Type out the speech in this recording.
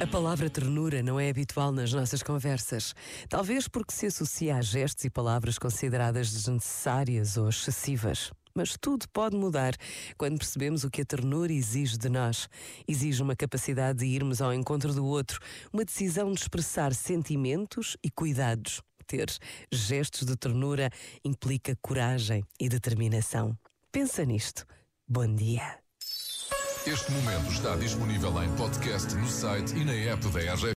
A palavra ternura não é habitual nas nossas conversas. Talvez porque se associa a gestos e palavras consideradas desnecessárias ou excessivas. Mas tudo pode mudar quando percebemos o que a ternura exige de nós. Exige uma capacidade de irmos ao encontro do outro, uma decisão de expressar sentimentos e cuidados. Ter gestos de ternura implica coragem e determinação. Pensa nisto. Bom dia. Este momento está disponível em podcast no site e na app da RGF.